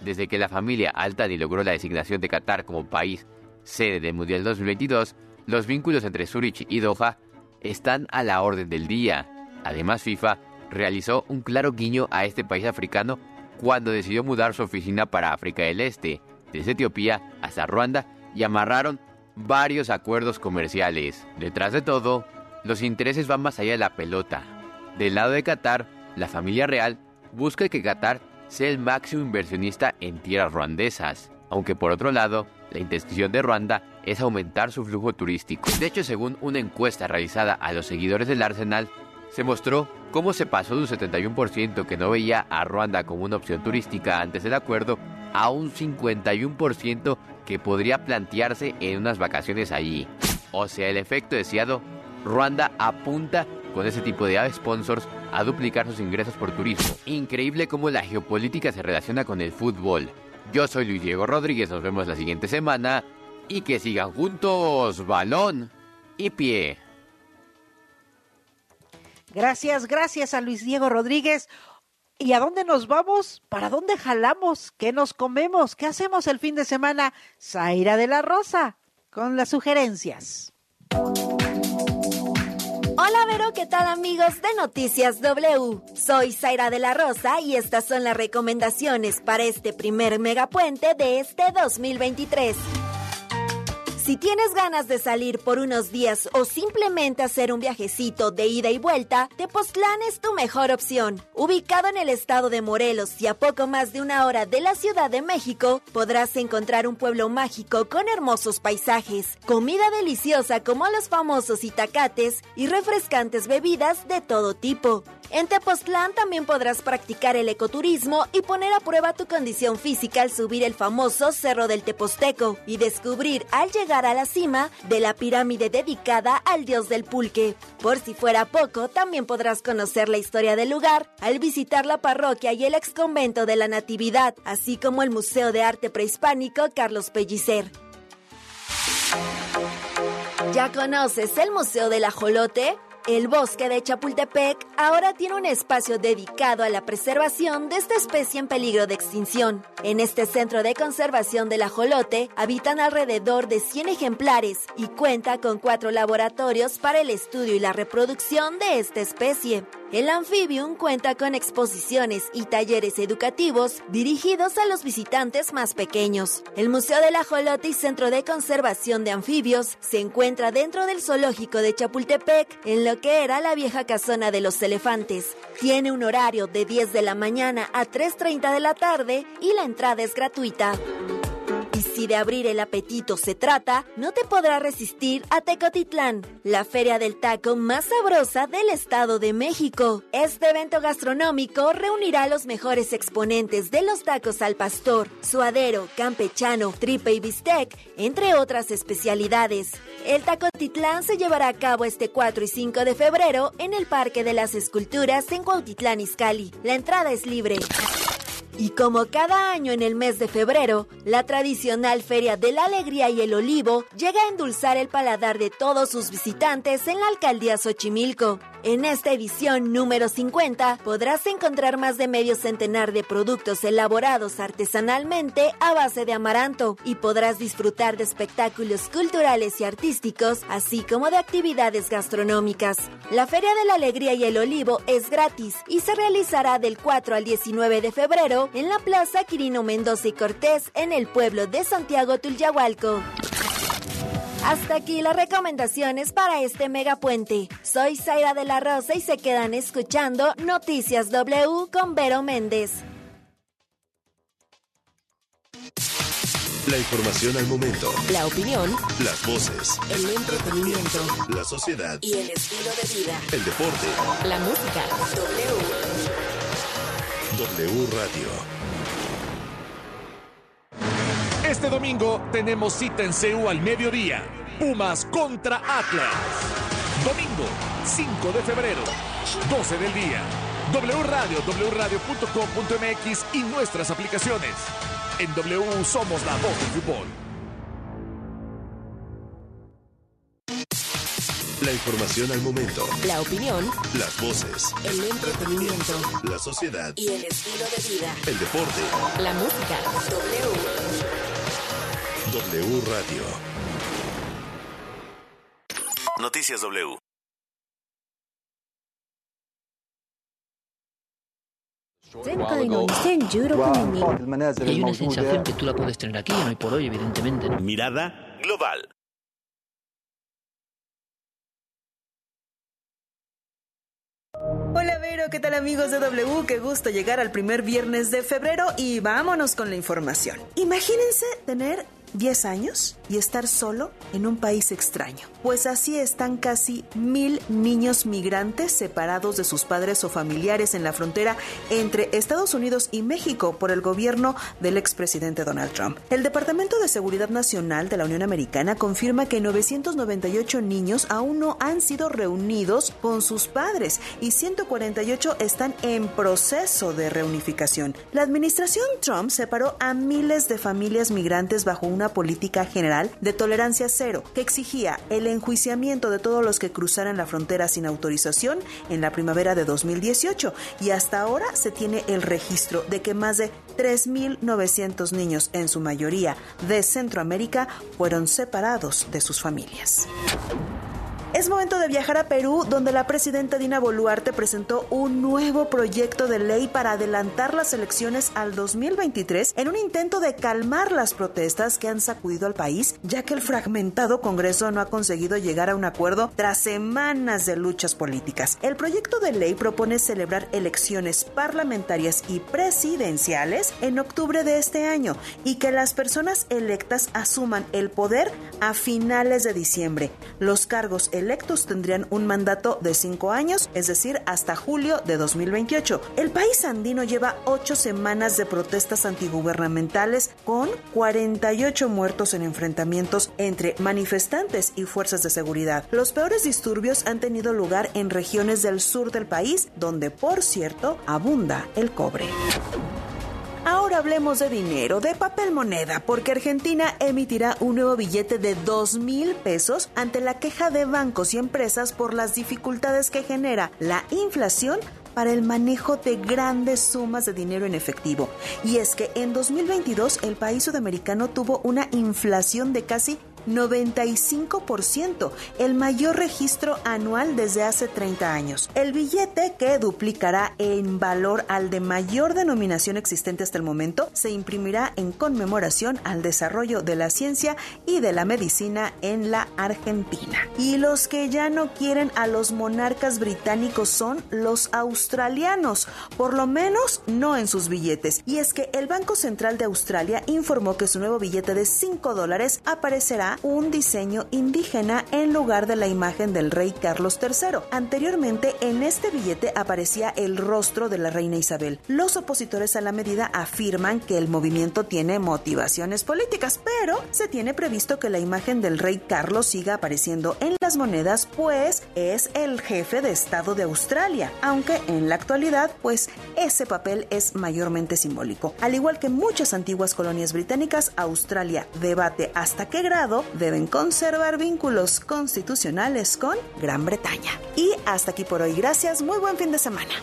Desde que la familia Al Thani logró la designación de Qatar como país sede del Mundial 2022, los vínculos entre Zurich y Doha están a la orden del día. Además, FIFA realizó un claro guiño a este país africano cuando decidió mudar su oficina para África del Este, desde Etiopía hasta Ruanda, y amarraron varios acuerdos comerciales. Detrás de todo, los intereses van más allá de la pelota. Del lado de Qatar, la familia real busca que Qatar sea el máximo inversionista en tierras ruandesas, aunque por otro lado, la intención de Ruanda es aumentar su flujo turístico. De hecho, según una encuesta realizada a los seguidores del Arsenal, se mostró cómo se pasó de un 71% que no veía a Ruanda como una opción turística antes del acuerdo a un 51% que podría plantearse en unas vacaciones allí. O sea, el efecto deseado, Ruanda apunta con ese tipo de sponsors a duplicar sus ingresos por turismo. Increíble cómo la geopolítica se relaciona con el fútbol. Yo soy Luis Diego Rodríguez, nos vemos la siguiente semana y que sigan juntos balón y pie. Gracias, gracias a Luis Diego Rodríguez. ¿Y a dónde nos vamos? ¿Para dónde jalamos? ¿Qué nos comemos? ¿Qué hacemos el fin de semana? Zaira de la Rosa, con las sugerencias. Hola Vero, ¿qué tal amigos de Noticias W? Soy Zaira de la Rosa y estas son las recomendaciones para este primer megapuente de este 2023. Si tienes ganas de salir por unos días o simplemente hacer un viajecito de ida y vuelta, Tepoztlán es tu mejor opción. Ubicado en el estado de Morelos y a poco más de una hora de la Ciudad de México, podrás encontrar un pueblo mágico con hermosos paisajes, comida deliciosa como los famosos itacates y refrescantes bebidas de todo tipo. En Tepoztlán también podrás practicar el ecoturismo y poner a prueba tu condición física al subir el famoso Cerro del Teposteco y descubrir al llegar a la cima de la pirámide dedicada al dios del pulque. Por si fuera poco, también podrás conocer la historia del lugar al visitar la parroquia y el exconvento de la Natividad, así como el Museo de Arte Prehispánico Carlos Pellicer. ¿Ya conoces el Museo del Ajolote? El bosque de Chapultepec ahora tiene un espacio dedicado a la preservación de esta especie en peligro de extinción. En este centro de conservación del ajolote habitan alrededor de 100 ejemplares y cuenta con cuatro laboratorios para el estudio y la reproducción de esta especie. El Amphibium cuenta con exposiciones y talleres educativos dirigidos a los visitantes más pequeños. El Museo del Ajolote y Centro de Conservación de Anfibios se encuentra dentro del zoológico de Chapultepec, en lo que era la vieja casona de los elefantes. Tiene un horario de 10 de la mañana a 3.30 de la tarde y la entrada es gratuita. Y si de abrir el apetito se trata, no te podrá resistir a Tecotitlán, la feria del taco más sabrosa del Estado de México. Este evento gastronómico reunirá a los mejores exponentes de los tacos al pastor, suadero, campechano, tripe y bistec, entre otras especialidades. El Tacotitlán se llevará a cabo este 4 y 5 de febrero en el Parque de las Esculturas en Cuautitlán, Izcalli. La entrada es libre. Y como cada año en el mes de febrero, la tradicional Feria de la Alegría y el Olivo llega a endulzar el paladar de todos sus visitantes en la alcaldía Xochimilco. En esta edición número 50 podrás encontrar más de medio centenar de productos elaborados artesanalmente a base de amaranto y podrás disfrutar de espectáculos culturales y artísticos, así como de actividades gastronómicas. La Feria de la Alegría y el Olivo es gratis y se realizará del 4 al 19 de febrero en la Plaza Quirino Mendoza y Cortés en el pueblo de Santiago Tulyahualco. Hasta aquí las recomendaciones para este megapuente. Soy Zaira de la Rosa y se quedan escuchando Noticias W con Vero Méndez. La información al momento. La opinión. Las voces. El entretenimiento. La sociedad. Y el estilo de vida. El deporte. La música. W. W Radio. Este domingo tenemos cita en CEU al mediodía. Pumas contra Atlas. Domingo, 5 de febrero, 12 del día. W Radio, wradio.com.mx y nuestras aplicaciones. En W somos la voz del fútbol. La información al momento. La opinión. Las voces. El entretenimiento. La sociedad. Y el estilo de vida. El deporte. La música. W. W Radio. Noticias W. Y hay una sensación que tú la puedes tener aquí, no hay por hoy, evidentemente. ¿no? Mirada global. Hola Vero, ¿qué tal amigos de W? Qué gusto llegar al primer viernes de febrero y vámonos con la información. Imagínense tener 10 años y estar solo en un país extraño. Pues así están casi mil niños migrantes separados de sus padres o familiares en la frontera entre Estados Unidos y México por el gobierno del expresidente Donald Trump. El Departamento de Seguridad Nacional de la Unión Americana confirma que 998 niños aún no han sido reunidos con sus padres y 148 están en proceso de reunificación. La administración Trump separó a miles de familias migrantes bajo una política general de tolerancia cero que exigía el enjuiciamiento de todos los que cruzaran la frontera sin autorización en la primavera de 2018 y hasta ahora se tiene el registro de que más de 3.900 niños, en su mayoría de Centroamérica, fueron separados de sus familias. Es momento de viajar a Perú, donde la presidenta Dina Boluarte presentó un nuevo proyecto de ley para adelantar las elecciones al 2023 en un intento de calmar las protestas que han sacudido al país, ya que el fragmentado Congreso no ha conseguido llegar a un acuerdo tras semanas de luchas políticas. El proyecto de ley propone celebrar elecciones parlamentarias y presidenciales en octubre de este año y que las personas electas asuman el poder a finales de diciembre. Los cargos electos tendrían un mandato de cinco años, es decir, hasta julio de 2028. El país andino lleva ocho semanas de protestas antigubernamentales con 48 muertos en enfrentamientos entre manifestantes y fuerzas de seguridad. Los peores disturbios han tenido lugar en regiones del sur del país, donde, por cierto, abunda el cobre. Hablemos de dinero, de papel moneda, porque Argentina emitirá un nuevo billete de 2 mil pesos ante la queja de bancos y empresas por las dificultades que genera la inflación para el manejo de grandes sumas de dinero en efectivo. Y es que en 2022 el país sudamericano tuvo una inflación de casi 95%, el mayor registro anual desde hace 30 años. El billete, que duplicará en valor al de mayor denominación existente hasta el momento, se imprimirá en conmemoración al desarrollo de la ciencia y de la medicina en la Argentina. Y los que ya no quieren a los monarcas británicos son los australianos, por lo menos no en sus billetes. Y es que el Banco Central de Australia informó que su nuevo billete de 5 dólares aparecerá un diseño indígena en lugar de la imagen del rey Carlos III. Anteriormente, en este billete aparecía el rostro de la reina Isabel. Los opositores a la medida afirman que el movimiento tiene motivaciones políticas, pero se tiene previsto que la imagen del rey Carlos siga apareciendo en las monedas, pues es el jefe de Estado de Australia, aunque en la actualidad, pues ese papel es mayormente simbólico. Al igual que muchas antiguas colonias británicas, Australia debate hasta qué grado deben conservar vínculos constitucionales con Gran Bretaña. Y hasta aquí por hoy. Gracias. Muy buen fin de semana.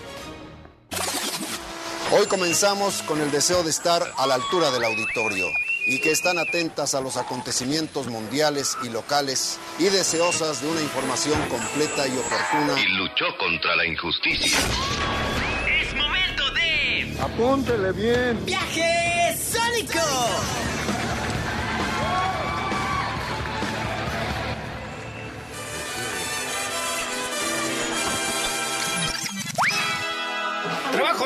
Hoy comenzamos con el deseo de estar a la altura del auditorio y que están atentas a los acontecimientos mundiales y locales y deseosas de una información completa y oportuna. Y luchó contra la injusticia. Es momento de... Apúntele bien. ¡Viaje Sónico!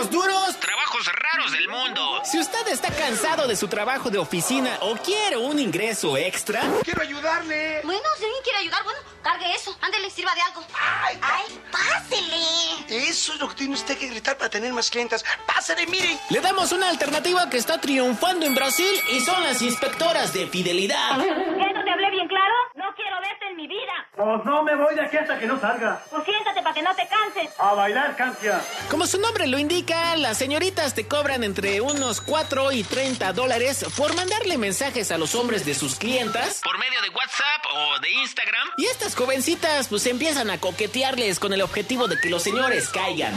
Trabajos duros, trabajos raros del mundo. Si usted está cansado de su trabajo de oficina o quiere un ingreso extra? Quiero ayudarle. Bueno, si alguien quiere ayudar, bueno, cargue eso. Ándele, sirva de algo. ¡Ay, Ay pásele! Eso es lo que tiene usted que gritar para tener más clientas. ¡Pásele, mire! Le damos una alternativa que está triunfando en Brasil y son las inspectoras de fidelidad. ¿Qué, no te hablé bien claro? No quiero verte en mi vida. Pues no me voy de aquí hasta que no salga. Pues siéntate para que no te canses. A bailar, cancia. Como su nombre lo indica, las señoritas te cobran entre unos 4 y 30 dólares por mandarle mensajes a los hombres de sus clientas por medio de WhatsApp o de Instagram. Y estas jovencitas pues empiezan a coquetearles con el objetivo de que los señores caigan.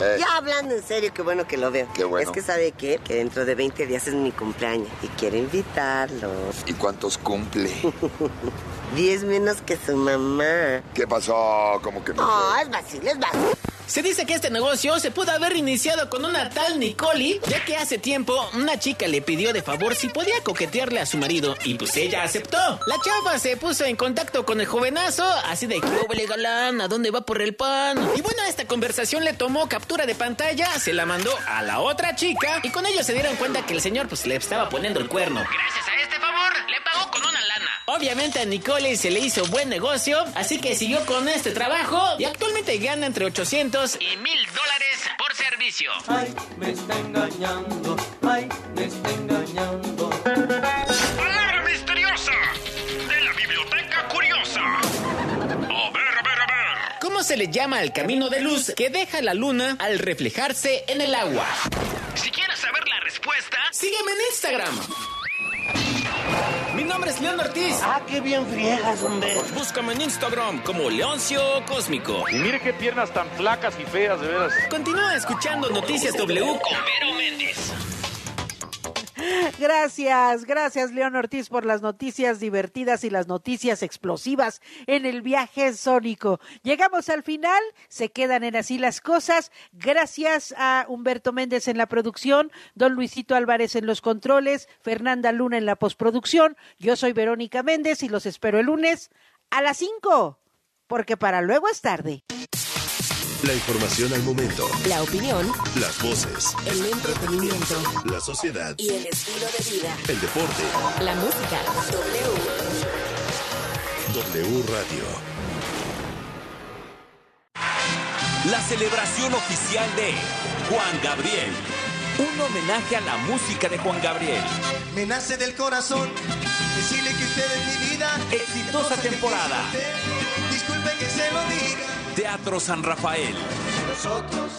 Eh. Ya hablando en serio, qué bueno que lo veo. Qué bueno. Es que sabe qué? que dentro de 20 días es mi cumpleaños y quiero invitarlos. ¿Y cuántos cumple? Diez menos que su mamá. ¿Qué pasó? ¿Cómo que no? No, es fácil, es fácil. Se dice que este negocio se pudo haber iniciado con una tal Nicole, ya que hace tiempo una chica le pidió de favor si podía coquetearle a su marido y pues ella aceptó. La chava se puso en contacto con el jovenazo, así de que galán, ¿a dónde va por el pan? Y bueno, esta conversación le tomó captura de pantalla, se la mandó a la otra chica y con ello se dieron cuenta que el señor pues le estaba poniendo el cuerno. Gracias a este favor, le pagó con una lana. Obviamente a Nicole se le hizo buen negocio, así que siguió con este trabajo y actualmente gana entre 800 y 1000 dólares por servicio. Ay, me está engañando, ay, me está engañando. ¡Palabra misteriosa! De la biblioteca curiosa. A ver, a ver, a ver. ¿Cómo se le llama al camino de luz que deja la luna al reflejarse en el agua? Si quieres saber la respuesta, sígueme en Instagram. Mi nombre es León Ortiz. Ah, qué bien friegas, hombre. Búscame en Instagram como Leoncio Cósmico. Y mire qué piernas tan flacas y feas, de veras. Continúa escuchando Noticias W con Vero Méndez. Gracias, gracias León Ortiz por las noticias divertidas y las noticias explosivas en el viaje sónico. Llegamos al final, se quedan en así las cosas. Gracias a Humberto Méndez en la producción, don Luisito Álvarez en los controles, Fernanda Luna en la postproducción. Yo soy Verónica Méndez y los espero el lunes a las 5, porque para luego es tarde. La información al momento. La opinión. Las voces. El entretenimiento. La sociedad. Y el estilo de vida. El deporte. La música. W. W Radio. La celebración oficial de Juan Gabriel. Un homenaje a la música de Juan Gabriel. Me nace del corazón decirle que usted es mi vida. Exitosa temporada. Disculpe que se lo diga. Teatro San Rafael.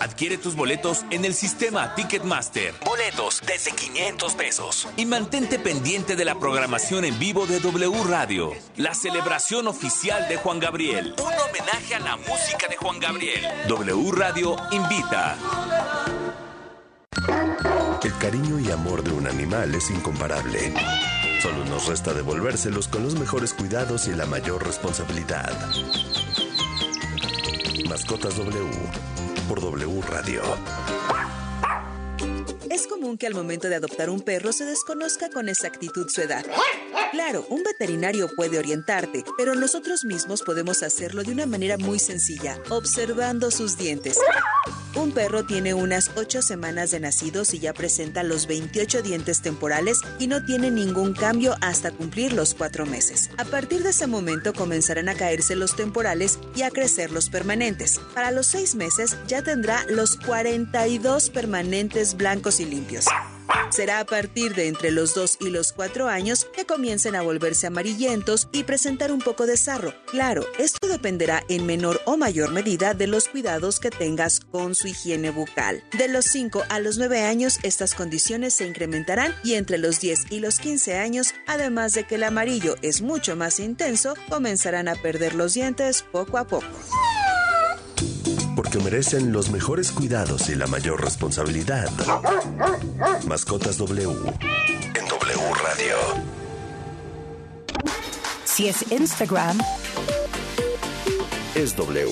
Adquiere tus boletos en el sistema Ticketmaster. Boletos desde 500 pesos. Y mantente pendiente de la programación en vivo de W Radio. La celebración oficial de Juan Gabriel. Un homenaje a la música de Juan Gabriel. W Radio invita. El cariño y amor de un animal es incomparable. Solo nos resta devolvérselos con los mejores cuidados y la mayor responsabilidad. Mascotas W por W Radio. Es común que al momento de adoptar un perro se desconozca con exactitud su edad. Claro, un veterinario puede orientarte, pero nosotros mismos podemos hacerlo de una manera muy sencilla, observando sus dientes. Un perro tiene unas 8 semanas de nacidos y ya presenta los 28 dientes temporales y no tiene ningún cambio hasta cumplir los 4 meses. A partir de ese momento comenzarán a caerse los temporales y a crecer los permanentes. Para los 6 meses ya tendrá los 42 permanentes blancos y limpios. Será a partir de entre los 2 y los 4 años que comiencen a volverse amarillentos y presentar un poco de sarro. Claro, esto dependerá en menor o mayor medida de los cuidados que tengas con su higiene bucal. De los 5 a los 9 años estas condiciones se incrementarán y entre los 10 y los 15 años, además de que el amarillo es mucho más intenso, comenzarán a perder los dientes poco a poco porque merecen los mejores cuidados y la mayor responsabilidad. Mascotas W en W Radio. Si es Instagram, es W.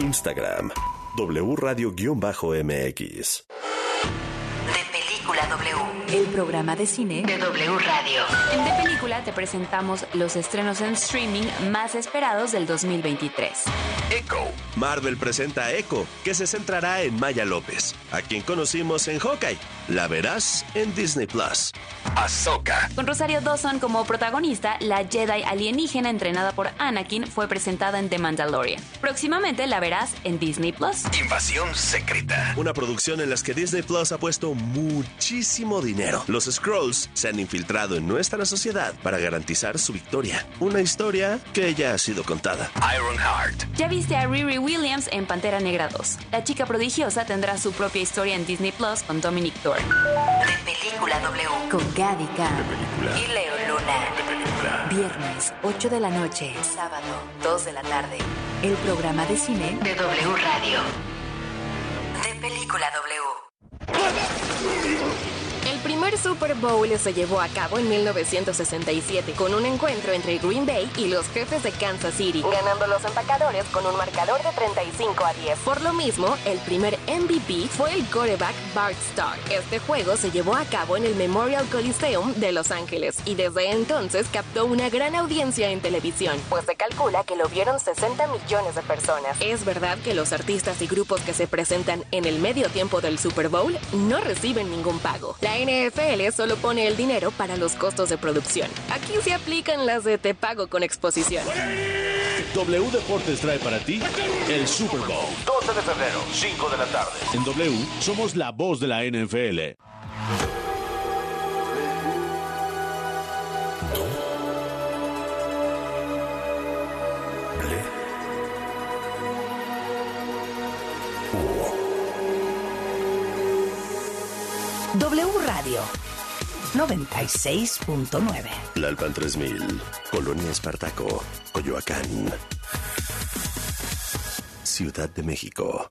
Instagram, W Radio-MX. El programa de cine de W Radio. En De Película te presentamos los estrenos en streaming más esperados del 2023. Echo. Marvel presenta a Echo, que se centrará en Maya López, a quien conocimos en Hawkeye. La verás en Disney Plus. Ahsoka. Con Rosario Dawson como protagonista, la Jedi alienígena entrenada por Anakin fue presentada en The Mandalorian. Próximamente la verás en Disney Plus. Invasión secreta. Una producción en la que Disney Plus ha puesto muchísimo dinero. Los Scrolls se han infiltrado en nuestra sociedad para garantizar su victoria. Una historia que ya ha sido contada. Ironheart. Ya viste a Riri Williams en Pantera Negra 2. La chica prodigiosa tendrá su propia historia en Disney Plus con Dominic Thorne. De película W. Con Gavica. Y Leo Luna. De película. Viernes, 8 de la noche. Sábado, 2 de la tarde. El programa de cine de W Radio. De película W. El primer Super Bowl se llevó a cabo en 1967 con un encuentro entre Green Bay y los jefes de Kansas City, ganando los empacadores con un marcador de 35 a 10. Por lo mismo, el primer MVP fue el quarterback Bart Starr. Este juego se llevó a cabo en el Memorial Coliseum de Los Ángeles y desde entonces captó una gran audiencia en televisión, pues se calcula que lo vieron 60 millones de personas. Es verdad que los artistas y grupos que se presentan en el medio tiempo del Super Bowl no reciben ningún pago. La NFL solo pone el dinero para los costos de producción. Aquí se aplican las de te pago con exposición. W Deportes trae para ti el Super Bowl. 12 de febrero, 5 de la tarde. En W somos la voz de la NFL. W Radio 96.9. Lalpan 3000, Colonia Espartaco, Coyoacán. Ciudad de México.